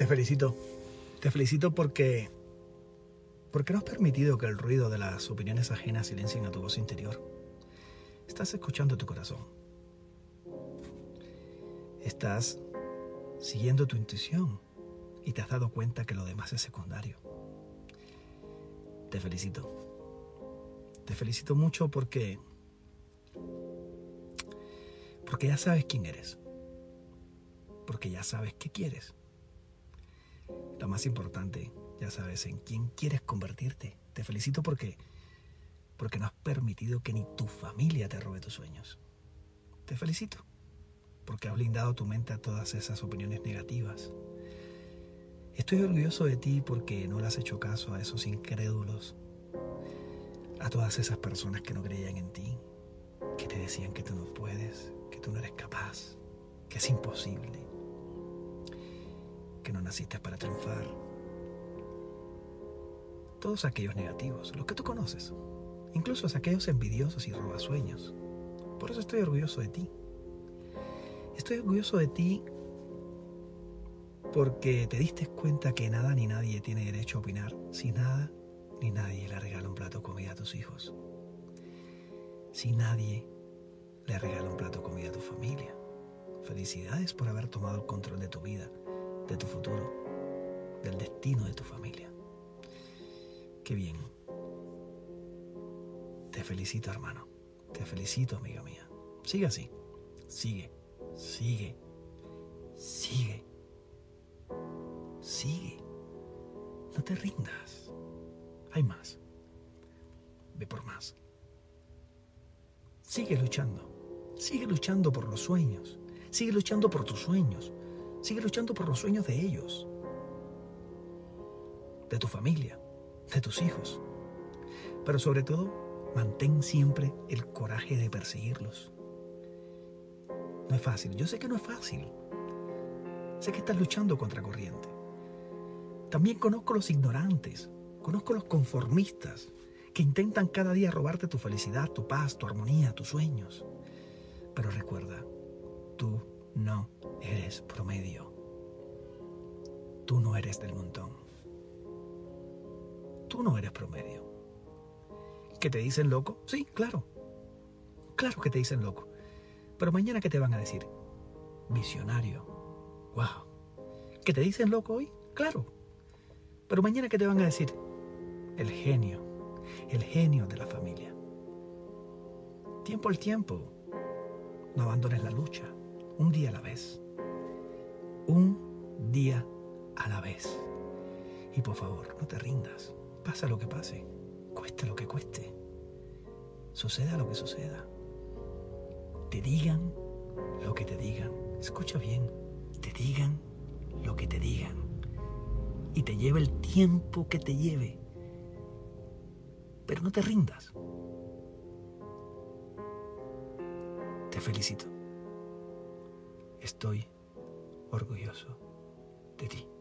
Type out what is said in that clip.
Te felicito. Te felicito porque. porque no has permitido que el ruido de las opiniones ajenas silencien a tu voz interior. Estás escuchando tu corazón. Estás siguiendo tu intuición y te has dado cuenta que lo demás es secundario. Te felicito. Te felicito mucho porque. porque ya sabes quién eres. Porque ya sabes qué quieres. Lo más importante, ya sabes en quién quieres convertirte. Te felicito porque porque no has permitido que ni tu familia te robe tus sueños. Te felicito porque has blindado tu mente a todas esas opiniones negativas. Estoy orgulloso de ti porque no le has hecho caso a esos incrédulos, a todas esas personas que no creían en ti, que te decían que tú no puedes, que tú no eres capaz, que es imposible no naciste para triunfar. Todos aquellos negativos, los que tú conoces, incluso aquellos envidiosos y robasueños. Por eso estoy orgulloso de ti. Estoy orgulloso de ti porque te diste cuenta que nada ni nadie tiene derecho a opinar si nada ni nadie le regala un plato de comida a tus hijos. Si nadie le regala un plato de comida a tu familia. Felicidades por haber tomado el control de tu vida de tu futuro, del destino de tu familia. Qué bien. Te felicito, hermano. Te felicito, amiga mía. Sigue así. Sigue. Sigue. Sigue. Sigue. No te rindas. Hay más. Ve por más. Sigue luchando. Sigue luchando por los sueños. Sigue luchando por tus sueños. Sigue luchando por los sueños de ellos, de tu familia, de tus hijos. Pero sobre todo, mantén siempre el coraje de perseguirlos. No es fácil, yo sé que no es fácil. Sé que estás luchando contra corriente. También conozco los ignorantes, conozco los conformistas que intentan cada día robarte tu felicidad, tu paz, tu armonía, tus sueños. Pero recuerda, promedio. Tú no eres del montón. Tú no eres promedio. ¿Que te dicen loco? Sí, claro. Claro que te dicen loco. Pero mañana, ¿qué te van a decir? Visionario. ¡Wow! ¿Que te dicen loco hoy? Claro. Pero mañana, ¿qué te van a decir? El genio. El genio de la familia. Tiempo al tiempo. No abandones la lucha un día a la vez. Un día a la vez. Y por favor, no te rindas. Pasa lo que pase. Cueste lo que cueste. Suceda lo que suceda. Te digan lo que te digan. Escucha bien. Te digan lo que te digan. Y te lleve el tiempo que te lleve. Pero no te rindas. Te felicito. Estoy orgulloso de ti.